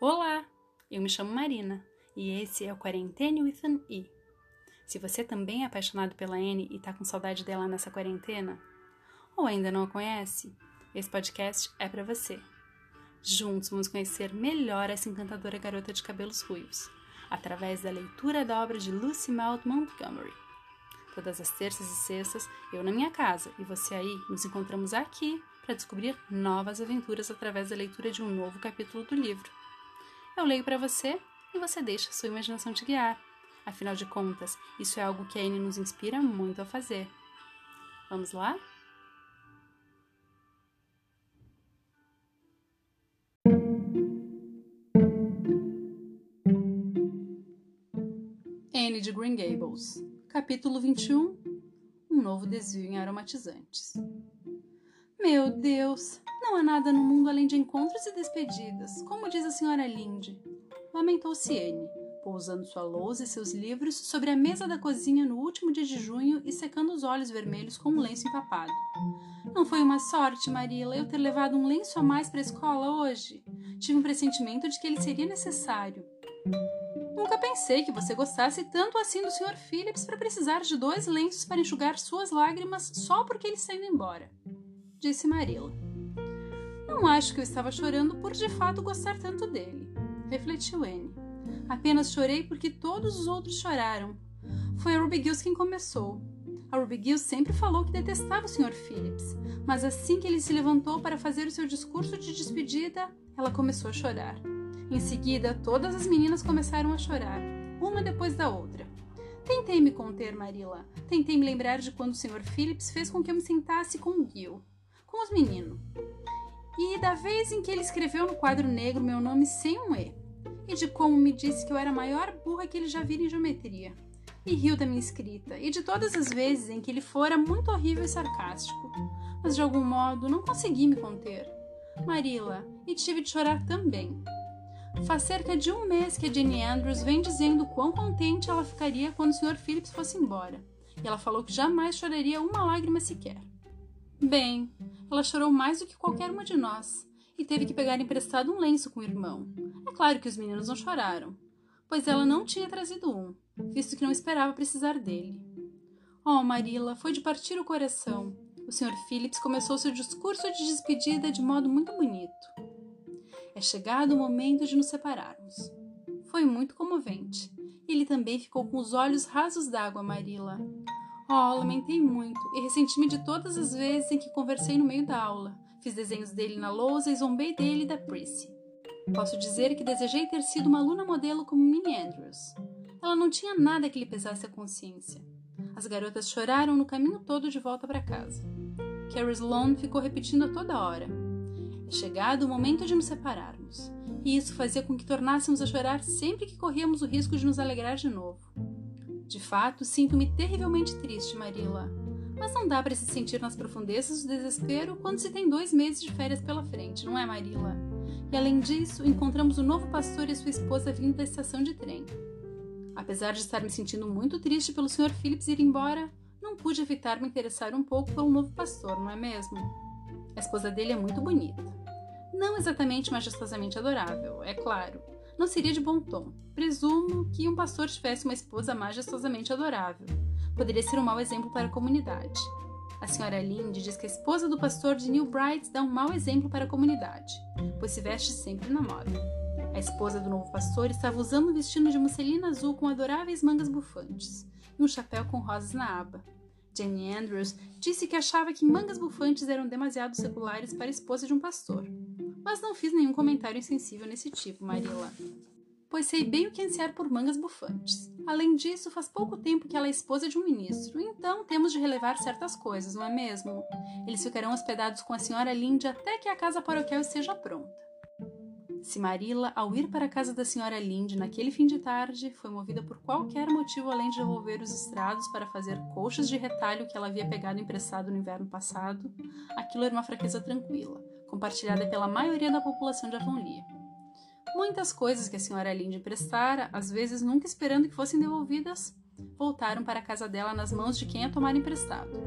Olá, eu me chamo Marina e esse é o Quarentene with an E. Se você também é apaixonado pela Anne e tá com saudade dela nessa quarentena, ou ainda não a conhece, esse podcast é para você. Juntos vamos conhecer melhor essa encantadora garota de cabelos ruivos, através da leitura da obra de Lucy Maud Montgomery. Todas as terças e sextas, eu na minha casa e você aí, nos encontramos aqui para descobrir novas aventuras através da leitura de um novo capítulo do livro. Eu leio para você e você deixa sua imaginação te guiar. Afinal de contas, isso é algo que a Anne nos inspira muito a fazer. Vamos lá? Anne de Green Gables, capítulo 21 Um novo desvio em aromatizantes. Meu Deus, não há nada no mundo além de encontros e despedidas, como diz a senhora Linde. Lamentou-se Anne, pousando sua lousa e seus livros sobre a mesa da cozinha no último dia de junho e secando os olhos vermelhos com um lenço empapado. Não foi uma sorte, Marila, eu ter levado um lenço a mais para a escola hoje? Tive um pressentimento de que ele seria necessário. Nunca pensei que você gostasse tanto assim do Sr. Phillips para precisar de dois lenços para enxugar suas lágrimas só porque ele está indo embora, disse Marilla. Não acho que eu estava chorando por de fato gostar tanto dele, refletiu Anne. Apenas chorei porque todos os outros choraram. Foi a Ruby Gills quem começou. A Ruby Gills sempre falou que detestava o Sr. Phillips, mas assim que ele se levantou para fazer o seu discurso de despedida, ela começou a chorar. Em seguida, todas as meninas começaram a chorar, uma depois da outra. Tentei me conter, Marilla. Tentei me lembrar de quando o Sr. Phillips fez com que eu me sentasse com o Gil, com os meninos e da vez em que ele escreveu no quadro negro meu nome sem um E, e de como me disse que eu era a maior burra que ele já vira em geometria, e riu da minha escrita, e de todas as vezes em que ele fora muito horrível e sarcástico, mas de algum modo não consegui me conter. Marila, e tive de chorar também. Faz cerca de um mês que a Jenny Andrews vem dizendo quão contente ela ficaria quando o Sr. Phillips fosse embora, e ela falou que jamais choraria uma lágrima sequer. Bem, ela chorou mais do que qualquer uma de nós e teve que pegar emprestado um lenço com o irmão. É claro que os meninos não choraram, pois ela não tinha trazido um, visto que não esperava precisar dele. Oh, Marilla, foi de partir o coração. O Sr. Phillips começou seu discurso de despedida de modo muito bonito. É chegado o momento de nos separarmos. Foi muito comovente. Ele também ficou com os olhos rasos d'água, Marilla. Oh, lamentei muito e ressenti-me de todas as vezes em que conversei no meio da aula. Fiz desenhos dele na lousa e zombei dele e da Prissy. Posso dizer que desejei ter sido uma aluna modelo como Minnie Andrews. Ela não tinha nada que lhe pesasse a consciência. As garotas choraram no caminho todo de volta para casa. Carrie Sloane ficou repetindo a toda hora. É chegado o momento de nos separarmos. E isso fazia com que tornássemos a chorar sempre que corríamos o risco de nos alegrar de novo. De fato, sinto-me terrivelmente triste, Marilla. Mas não dá para se sentir nas profundezas do desespero quando se tem dois meses de férias pela frente, não é, Marilla? E além disso, encontramos o novo pastor e sua esposa vindo da estação de trem. Apesar de estar me sentindo muito triste pelo Sr. Phillips ir embora, não pude evitar me interessar um pouco pelo novo pastor, não é mesmo? A esposa dele é muito bonita. Não exatamente majestosamente adorável, é claro, não seria de bom tom. Presumo que um pastor tivesse uma esposa majestosamente adorável. Poderia ser um mau exemplo para a comunidade. A senhora Linde diz que a esposa do pastor de New Bright dá um mau exemplo para a comunidade, pois se veste sempre na moda. A esposa do novo pastor estava usando um vestido de musselina azul com adoráveis mangas bufantes e um chapéu com rosas na aba. Jenny Andrews disse que achava que mangas bufantes eram demasiado seculares para a esposa de um pastor, mas não fiz nenhum comentário insensível nesse tipo, Marilla. Pois sei bem o que ansiar por mangas bufantes. Além disso, faz pouco tempo que ela é esposa de um ministro, então temos de relevar certas coisas, não é mesmo? Eles ficarão hospedados com a senhora Linde até que a casa paroquial esteja pronta. Se Marilla, ao ir para a casa da senhora Linde naquele fim de tarde, foi movida por qualquer motivo além de devolver os estrados para fazer colchas de retalho que ela havia pegado emprestado no inverno passado, aquilo era uma fraqueza tranquila, compartilhada pela maioria da população de Avonlea. Muitas coisas que a senhora Linde emprestara, às vezes nunca esperando que fossem devolvidas, voltaram para a casa dela nas mãos de quem a tomara emprestado.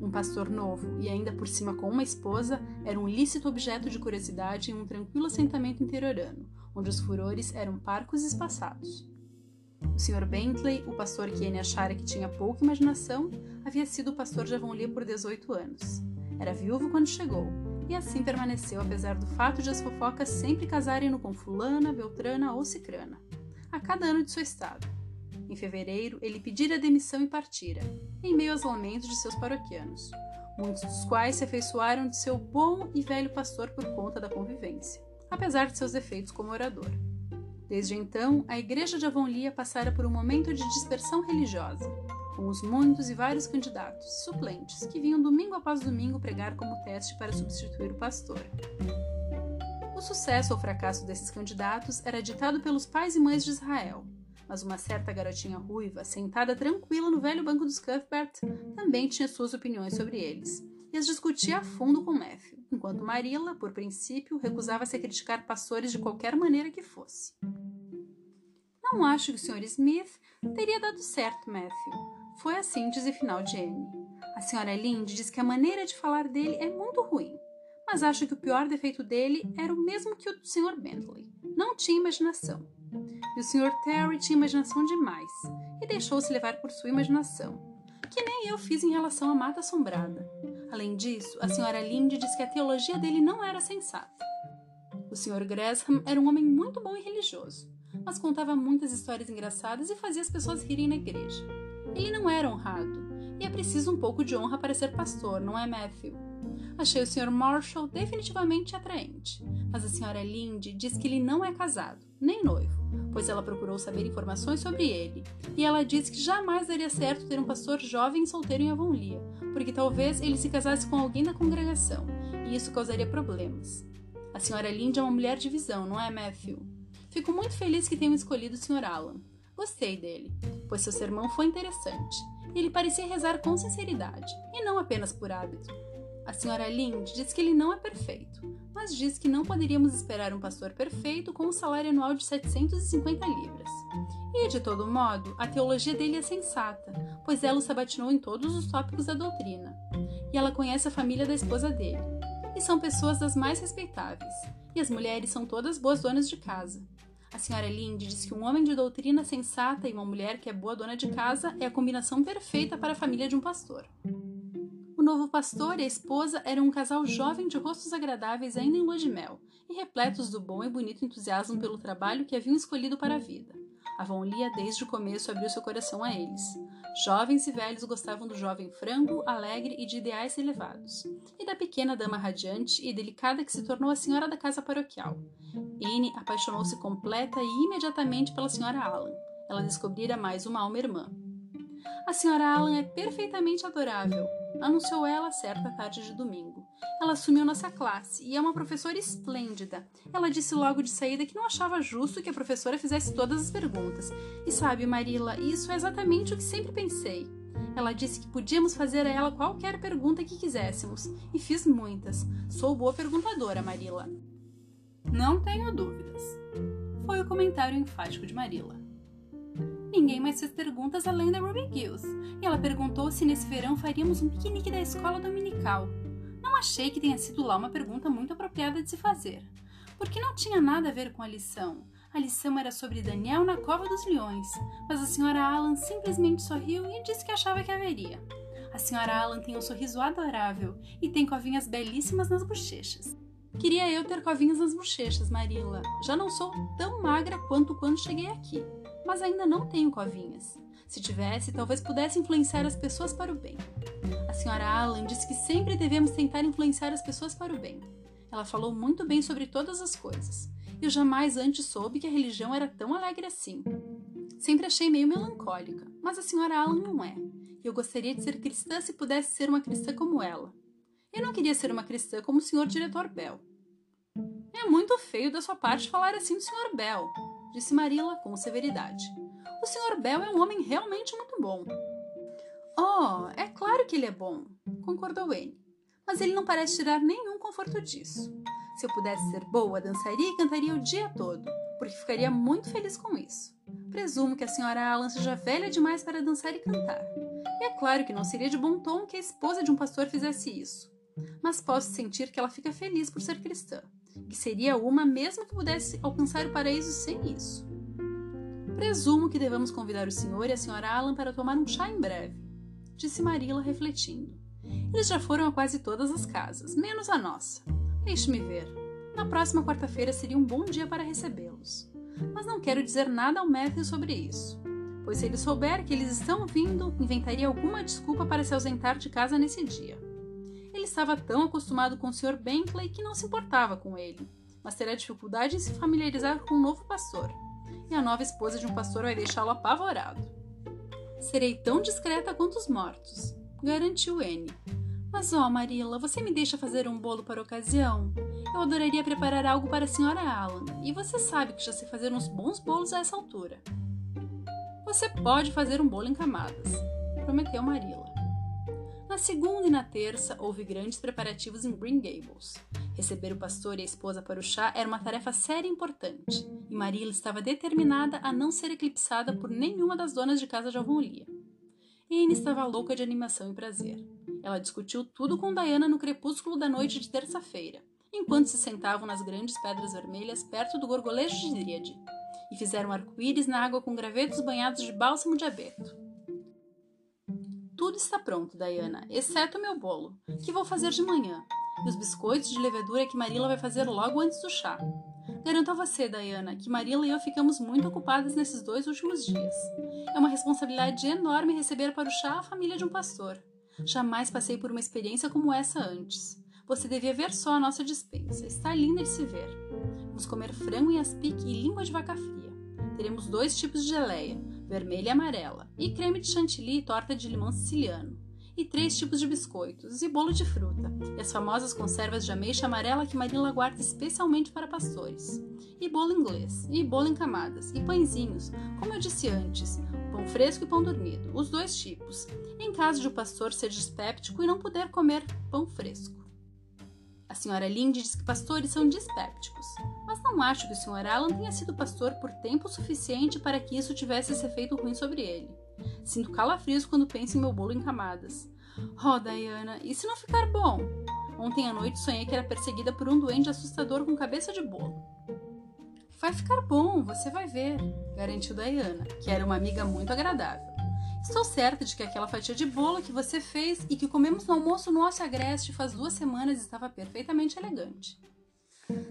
Um pastor novo e ainda por cima com uma esposa era um lícito objeto de curiosidade em um tranquilo assentamento interiorano, onde os furores eram parcos e espaçados. O Sr. Bentley, o pastor que Anne achara que tinha pouca imaginação, havia sido pastor de Avonlea por 18 anos. Era viúvo quando chegou, e assim permaneceu apesar do fato de as fofocas sempre casarem-no com fulana, beltrana ou cicrana, a cada ano de seu estado. Em fevereiro, ele pedira demissão e partira, em meio aos lamentos de seus paroquianos, muitos dos quais se afeiçoaram de seu bom e velho pastor por conta da convivência, apesar de seus defeitos como orador. Desde então, a igreja de Avonlea passara por um momento de dispersão religiosa, com os muitos e vários candidatos, suplentes, que vinham domingo após domingo pregar como teste para substituir o pastor. O sucesso ou fracasso desses candidatos era ditado pelos pais e mães de Israel, mas uma certa garotinha ruiva, sentada tranquila no velho banco dos Cuthbert, também tinha suas opiniões sobre eles, e as discutia a fundo com Matthew, enquanto Marilla, por princípio, recusava-se a criticar pastores de qualquer maneira que fosse. Não acho que o Sr. Smith teria dado certo, Matthew. Foi a síntese final de Anne. A Sra. Lynde diz que a maneira de falar dele é muito ruim, mas acho que o pior defeito dele era o mesmo que o do Sr. Bentley. Não tinha imaginação. E o Sr. Terry tinha imaginação demais e deixou-se levar por sua imaginação, que nem eu fiz em relação à Mata Assombrada. Além disso, a Sra. Lynde diz que a teologia dele não era sensata. O Sr. Gresham era um homem muito bom e religioso, mas contava muitas histórias engraçadas e fazia as pessoas rirem na igreja. Ele não era honrado, e é preciso um pouco de honra para ser pastor, não é, Matthew? Achei o Sr. Marshall definitivamente atraente, mas a Sra. Lynde diz que ele não é casado, nem noivo, pois ela procurou saber informações sobre ele, e ela diz que jamais daria certo ter um pastor jovem e solteiro em Avonlea, porque talvez ele se casasse com alguém da congregação, e isso causaria problemas. A Sra. Lynde é uma mulher de visão, não é, Matthew? Fico muito feliz que tenham escolhido o Sr. Alan. Gostei dele, pois seu sermão foi interessante, ele parecia rezar com sinceridade, e não apenas por hábito. A senhora Lynde diz que ele não é perfeito, mas diz que não poderíamos esperar um pastor perfeito com um salário anual de 750 libras. E, de todo modo, a teologia dele é sensata, pois ela o sabatinou em todos os tópicos da doutrina. E ela conhece a família da esposa dele. E são pessoas das mais respeitáveis. E as mulheres são todas boas donas de casa. A senhora Linde diz que um homem de doutrina sensata e uma mulher que é boa dona de casa é a combinação perfeita para a família de um pastor. O novo pastor e a esposa eram um casal jovem de rostos agradáveis ainda em lua de mel e repletos do bom e bonito entusiasmo pelo trabalho que haviam escolhido para a vida. Avonlea desde o começo abriu seu coração a eles. Jovens e velhos gostavam do jovem franco, alegre e de ideais elevados, e da pequena dama radiante e delicada que se tornou a senhora da casa paroquial. Anne apaixonou-se completa e imediatamente pela senhora Allan. Ela descobrira mais uma alma irmã. A senhora Allan é perfeitamente adorável, anunciou ela certa tarde de domingo. Ela assumiu nossa classe e é uma professora esplêndida. Ela disse logo de saída que não achava justo que a professora fizesse todas as perguntas. E sabe, Marila, isso é exatamente o que sempre pensei. Ela disse que podíamos fazer a ela qualquer pergunta que quiséssemos, e fiz muitas. Sou boa perguntadora, Marila. Não tenho dúvidas. Foi o comentário enfático de Marilla. Ninguém mais fez perguntas além da Ruby Gills, e ela perguntou se nesse verão faríamos um piquenique da escola dominical. Não achei que tenha sido lá uma pergunta muito apropriada de se fazer, porque não tinha nada a ver com a lição. A lição era sobre Daniel na cova dos leões, mas a senhora Alan simplesmente sorriu e disse que achava que haveria. A senhora Alan tem um sorriso adorável e tem covinhas belíssimas nas bochechas. Queria eu ter covinhas nas bochechas, Marilla. Já não sou tão magra quanto quando cheguei aqui, mas ainda não tenho covinhas. Se tivesse, talvez pudesse influenciar as pessoas para o bem. A senhora Allan disse que sempre devemos tentar influenciar as pessoas para o bem. Ela falou muito bem sobre todas as coisas. Eu jamais antes soube que a religião era tão alegre assim. Sempre achei meio melancólica, mas a senhora Allan não é. Eu gostaria de ser cristã se pudesse ser uma cristã como ela. Eu não queria ser uma cristã como o senhor diretor Bell. É muito feio da sua parte falar assim do Sr. Bell, disse Marilla com severidade. O Sr. Bell é um homem realmente muito bom. Oh, é claro que ele é bom, concordou Anne. Mas ele não parece tirar nenhum conforto disso. Se eu pudesse ser boa, dançaria e cantaria o dia todo, porque ficaria muito feliz com isso. Presumo que a senhora Alan seja velha demais para dançar e cantar. E é claro que não seria de bom tom que a esposa de um pastor fizesse isso mas posso sentir que ela fica feliz por ser cristã. Que seria uma mesmo que pudesse alcançar o paraíso sem isso. Presumo que devamos convidar o senhor e a senhora Alan para tomar um chá em breve, disse Marilla refletindo. Eles já foram a quase todas as casas, menos a nossa. Deixe-me ver. Na próxima quarta-feira seria um bom dia para recebê-los. Mas não quero dizer nada ao Matthew sobre isso, pois se ele souber que eles estão vindo, inventaria alguma desculpa para se ausentar de casa nesse dia. Ele estava tão acostumado com o Sr. Bentley que não se importava com ele, mas terá dificuldade em se familiarizar com um novo pastor, e a nova esposa de um pastor vai deixá-lo apavorado. Serei tão discreta quanto os mortos, garantiu Anne. Mas ó, oh, Marilla, você me deixa fazer um bolo para a ocasião? Eu adoraria preparar algo para a senhora Alan, e você sabe que já sei fazer uns bons bolos a essa altura. Você pode fazer um bolo em camadas, prometeu Marilla. Na segunda e na terça, houve grandes preparativos em Green Gables. Receber o pastor e a esposa para o chá era uma tarefa séria e importante, e Marilla estava determinada a não ser eclipsada por nenhuma das donas de casa de Avonlea. Anne estava louca de animação e prazer. Ela discutiu tudo com Diana no crepúsculo da noite de terça-feira, enquanto se sentavam nas grandes pedras vermelhas perto do gorgolejo de Dríade, e fizeram arco-íris na água com gravetos banhados de bálsamo de abeto. Tudo está pronto, Diana, exceto o meu bolo, que vou fazer de manhã, e os biscoitos de levedura que Marilla vai fazer logo antes do chá. Garanto a você, Diana, que Marilla e eu ficamos muito ocupadas nesses dois últimos dias. É uma responsabilidade enorme receber para o chá a família de um pastor. Jamais passei por uma experiência como essa antes. Você devia ver só a nossa dispensa. Está linda de se ver. Vamos comer frango em aspic e língua de vaca fria. Teremos dois tipos de geleia, vermelha e amarela, e creme de chantilly e torta de limão siciliano, e três tipos de biscoitos, e bolo de fruta, e as famosas conservas de ameixa amarela que Marila guarda especialmente para pastores, e bolo inglês, e bolo em camadas, e pãezinhos, como eu disse antes, pão fresco e pão dormido, os dois tipos, em caso de o pastor ser dispéptico e não puder comer pão fresco. A senhora Linde diz que pastores são dispépticos, mas não acho que o Sr. Alan tenha sido pastor por tempo suficiente para que isso tivesse esse efeito ruim sobre ele. Sinto calafrios quando penso em meu bolo em camadas. Oh, Diana, e se não ficar bom? Ontem à noite sonhei que era perseguida por um duende assustador com cabeça de bolo. Vai ficar bom, você vai ver, garantiu Diana, que era uma amiga muito agradável. Estou certa de que aquela fatia de bolo que você fez e que comemos no almoço no Ócio Agreste faz duas semanas estava perfeitamente elegante.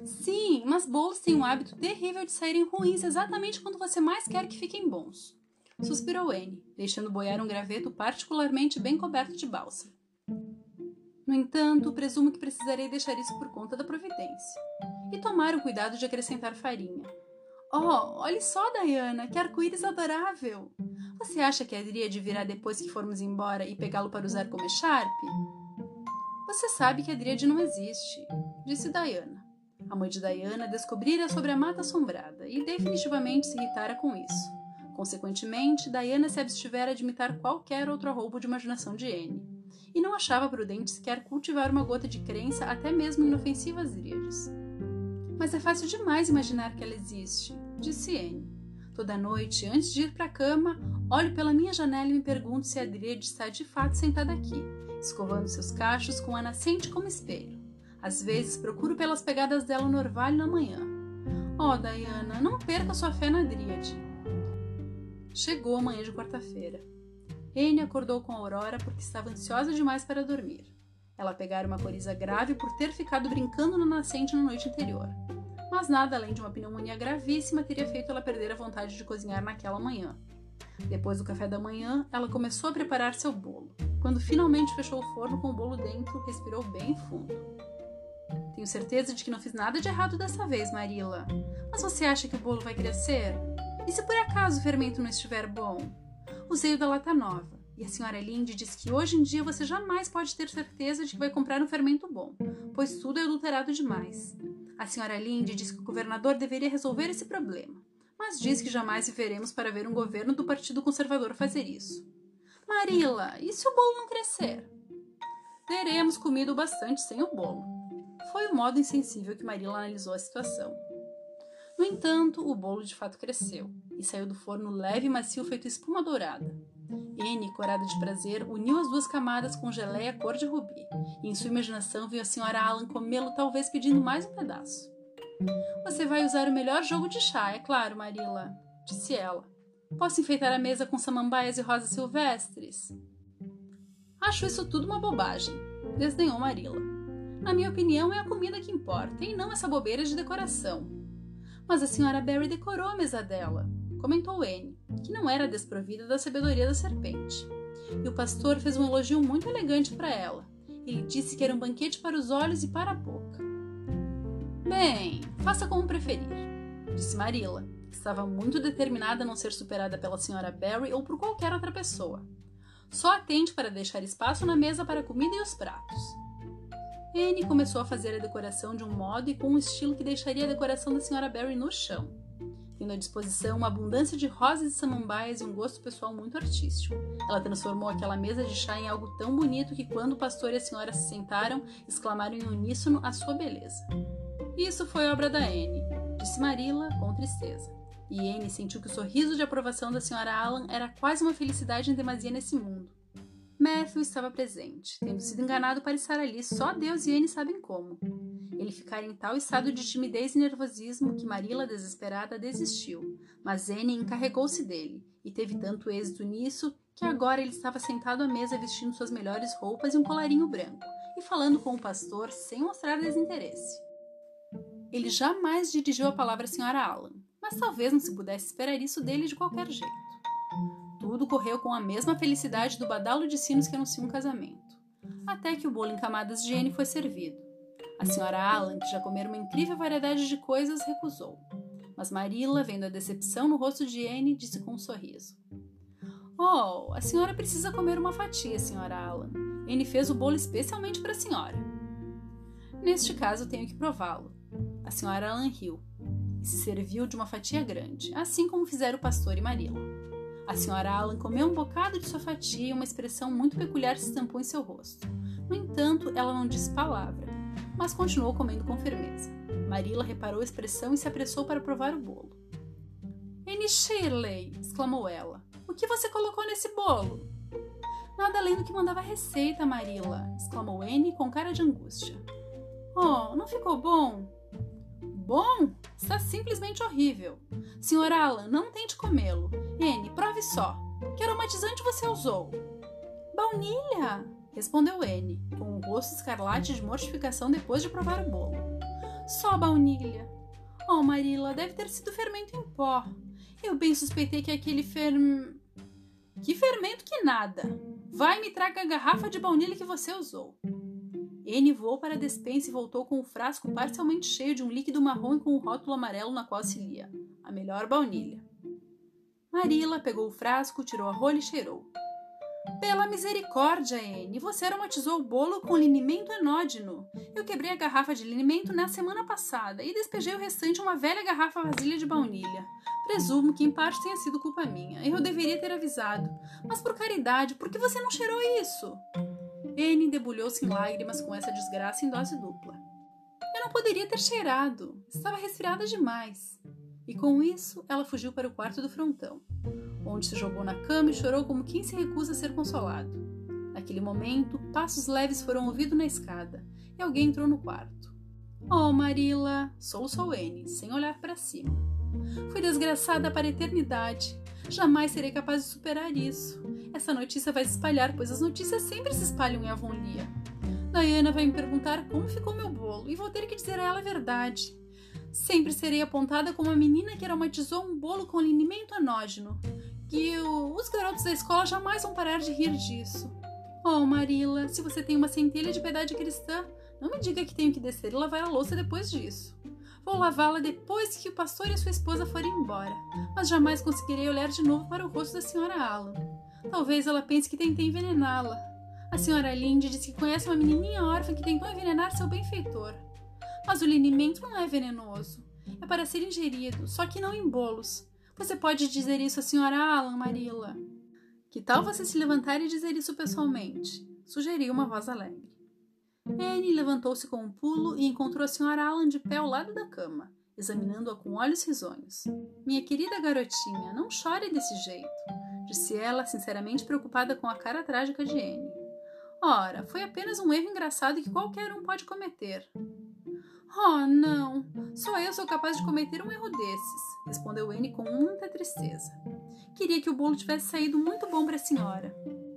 Sim, mas bolos têm um hábito terrível de saírem ruins exatamente quando você mais quer que fiquem bons. Suspirou Anne, deixando boiar um graveto particularmente bem coberto de bálsamo. No entanto, presumo que precisarei deixar isso por conta da providência. E tomar o cuidado de acrescentar farinha. Oh, olhe só, Diana, que arco-íris adorável! Você acha que a Dríade virá depois que formos embora e pegá-lo para usar como echarpe? Você sabe que a Dríade não existe, disse Diana. A mãe de Diana descobrira sobre a mata assombrada e definitivamente se irritara com isso. Consequentemente, Diana se abstivera de imitar qualquer outro roubo de imaginação de Anne, e não achava prudente sequer cultivar uma gota de crença até mesmo inofensivas dríades. Mas é fácil demais imaginar que ela existe, disse Anne. Toda noite, antes de ir para a cama, olho pela minha janela e me pergunto se a Adriade está de fato sentada aqui, escovando seus cachos com a nascente como espelho. Às vezes procuro pelas pegadas dela no orvalho na manhã. Oh, Diana, não perca sua fé na Adriade. Chegou a manhã de quarta-feira. Anne acordou com a Aurora porque estava ansiosa demais para dormir. Ela pegara uma coriza grave por ter ficado brincando na nascente na noite anterior mas nada além de uma pneumonia gravíssima teria feito ela perder a vontade de cozinhar naquela manhã. Depois do café da manhã, ela começou a preparar seu bolo. Quando finalmente fechou o forno com o bolo dentro, respirou bem fundo. Tenho certeza de que não fiz nada de errado dessa vez, Marilla. Mas você acha que o bolo vai crescer? E se por acaso o fermento não estiver bom? Usei o da lata nova. E a senhora Linde diz que hoje em dia você jamais pode ter certeza de que vai comprar um fermento bom, pois tudo é adulterado demais. A senhora Linde diz que o governador deveria resolver esse problema, mas diz que jamais viveremos para ver um governo do Partido Conservador fazer isso. Marila, e se o bolo não crescer? Teremos comido bastante sem o bolo. Foi o modo insensível que Marila analisou a situação. No entanto, o bolo de fato cresceu e saiu do forno leve e macio feito espuma dourada. N, corada de prazer, uniu as duas camadas com geleia cor de rubi, e em sua imaginação viu a senhora Alan comê-lo talvez pedindo mais um pedaço. Você vai usar o melhor jogo de chá, é claro, Marilla, disse ela. Posso enfeitar a mesa com samambaias e rosas silvestres? Acho isso tudo uma bobagem, desdenhou Marilla. Na minha opinião, é a comida que importa e não essa bobeira de decoração. Mas a senhora Barry decorou a mesa dela, comentou Anne, que não era desprovida da sabedoria da serpente. E o pastor fez um elogio muito elegante para ela. Ele disse que era um banquete para os olhos e para a boca. Bem, faça como preferir, disse Marilla, que estava muito determinada a não ser superada pela senhora Barry ou por qualquer outra pessoa. Só atente para deixar espaço na mesa para a comida e os pratos. Anne começou a fazer a decoração de um modo e com um estilo que deixaria a decoração da senhora Barry no chão, tendo à disposição uma abundância de rosas e samambaias e um gosto pessoal muito artístico. Ela transformou aquela mesa de chá em algo tão bonito que quando o pastor e a senhora se sentaram, exclamaram em uníssono a sua beleza. Isso foi obra da Anne, disse Marilla com tristeza. E Anne sentiu que o sorriso de aprovação da senhora Alan era quase uma felicidade em demasia nesse mundo. Matthew estava presente, tendo sido enganado para estar ali, só Deus e Anne sabem como. Ele ficara em tal estado de timidez e nervosismo que Marilla, desesperada, desistiu, mas Anne encarregou-se dele, e teve tanto êxito nisso que agora ele estava sentado à mesa vestindo suas melhores roupas e um colarinho branco, e falando com o pastor sem mostrar desinteresse. Ele jamais dirigiu a palavra à senhora Alan, mas talvez não se pudesse esperar isso dele de qualquer jeito. Tudo correu com a mesma felicidade do badalo de sinos que anuncia um casamento. Até que o bolo em camadas de Anne foi servido. A senhora Alan, que já comera uma incrível variedade de coisas, recusou. Mas Marilla, vendo a decepção no rosto de Anne, disse com um sorriso: Oh, a senhora precisa comer uma fatia, senhora Alan. Anne fez o bolo especialmente para a senhora. Neste caso, tenho que prová-lo. A senhora Alan riu e se serviu de uma fatia grande, assim como fizeram o pastor e Marilla. A senhora Alan comeu um bocado de sua fatia e uma expressão muito peculiar se estampou em seu rosto. No entanto, ela não disse palavra, mas continuou comendo com firmeza. Marilla reparou a expressão e se apressou para provar o bolo. Annie Shirley! exclamou ela. O que você colocou nesse bolo? Nada além do que mandava a receita, Marilla! exclamou Annie com cara de angústia. Oh, não ficou bom? Bom? Está simplesmente horrível. Senhor Alan, não tente comê-lo. N, prove só. Que aromatizante você usou? Baunilha, respondeu N, com o rosto escarlate de mortificação depois de provar o bolo. Só baunilha. Oh, Marilla, deve ter sido fermento em pó. Eu bem suspeitei que aquele ferm... Que fermento que nada! Vai me traga a garrafa de baunilha que você usou. N voou para a despensa e voltou com o frasco parcialmente cheio de um líquido marrom e com um rótulo amarelo na qual se lia: A melhor baunilha. Marilla pegou o frasco, tirou a rolha e cheirou. Pela misericórdia, N, você aromatizou o bolo com linimento anódino. Eu quebrei a garrafa de linimento na semana passada e despejei o restante em uma velha garrafa vasilha de baunilha. Presumo que em parte tenha sido culpa minha. Eu deveria ter avisado. Mas por caridade, por que você não cheirou isso? Anne debulhou-se em lágrimas com essa desgraça em dose dupla. Eu não poderia ter cheirado. Estava resfriada demais. E com isso, ela fugiu para o quarto do frontão, onde se jogou na cama e chorou como quem se recusa a ser consolado. Naquele momento, passos leves foram ouvidos na escada e alguém entrou no quarto. Oh, Marilla! Soluçou Anne, sem olhar para cima. Fui desgraçada para a eternidade. Jamais serei capaz de superar isso. Essa notícia vai se espalhar, pois as notícias sempre se espalham em Avonlea. Diana vai me perguntar como ficou meu bolo e vou ter que dizer a ela a verdade. Sempre serei apontada como a menina que aromatizou um bolo com linimento anógeno. E eu, os garotos da escola jamais vão parar de rir disso. Oh, Marilla, se você tem uma centelha de piedade cristã, não me diga que tenho que descer e lavar a louça depois disso. Vou lavá-la depois que o pastor e sua esposa forem embora, mas jamais conseguirei olhar de novo para o rosto da senhora Alan. Talvez ela pense que tentei envenená-la. A senhora Linde disse que conhece uma menininha órfã que tentou envenenar seu benfeitor. Mas o linimento não é venenoso. É para ser ingerido, só que não em bolos. Você pode dizer isso à senhora Alan, Marilla. Que tal você se levantar e dizer isso pessoalmente? Sugeriu uma voz alegre. Anne levantou-se com um pulo e encontrou a senhora Alan de pé ao lado da cama, examinando-a com olhos risonhos. Minha querida garotinha, não chore desse jeito disse ela, sinceramente preocupada com a cara trágica de Anne. Ora, foi apenas um erro engraçado que qualquer um pode cometer. Oh, não! Só eu sou capaz de cometer um erro desses, respondeu Anne com muita tristeza. Queria que o bolo tivesse saído muito bom para a senhora.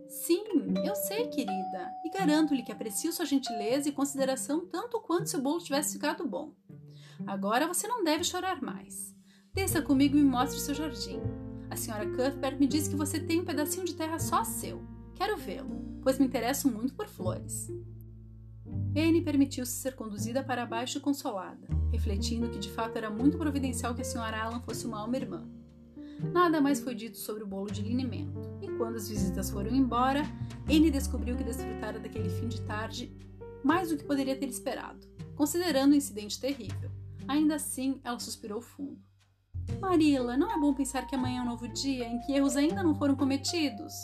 Sim, eu sei, querida, e garanto-lhe que aprecio sua gentileza e consideração tanto quanto se o bolo tivesse ficado bom. Agora você não deve chorar mais. Desça comigo e me mostre seu jardim. A senhora Cuthbert me disse que você tem um pedacinho de terra só seu. Quero vê-lo, pois me interesso muito por flores. Anne permitiu-se ser conduzida para baixo e consolada, refletindo que de fato era muito providencial que a senhora Allan fosse uma alma irmã. Nada mais foi dito sobre o bolo de linimento, e quando as visitas foram embora, Anne descobriu que desfrutara daquele fim de tarde mais do que poderia ter esperado, considerando o incidente terrível. Ainda assim, ela suspirou fundo. Marilla, não é bom pensar que amanhã é um novo dia em que erros ainda não foram cometidos?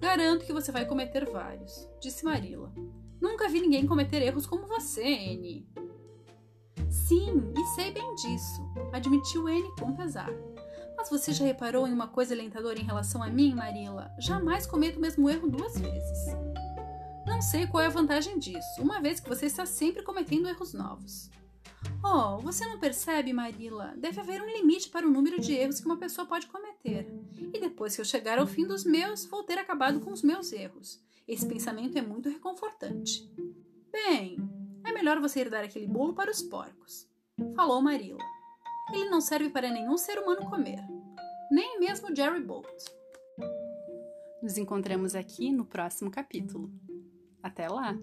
Garanto que você vai cometer vários, disse Marilla. Nunca vi ninguém cometer erros como você, Anne. Sim, e sei bem disso, admitiu Anne com pesar. Mas você já reparou em uma coisa alentadora em relação a mim, Marilla? Jamais cometo o mesmo erro duas vezes. Não sei qual é a vantagem disso, uma vez que você está sempre cometendo erros novos. Oh, você não percebe, Marilla? Deve haver um limite para o número de erros que uma pessoa pode cometer. E depois que eu chegar ao fim dos meus, vou ter acabado com os meus erros. Esse pensamento é muito reconfortante. Bem, é melhor você ir dar aquele bolo para os porcos, falou Marilla. Ele não serve para nenhum ser humano comer, nem mesmo Jerry Bolt. Nos encontramos aqui no próximo capítulo. Até lá!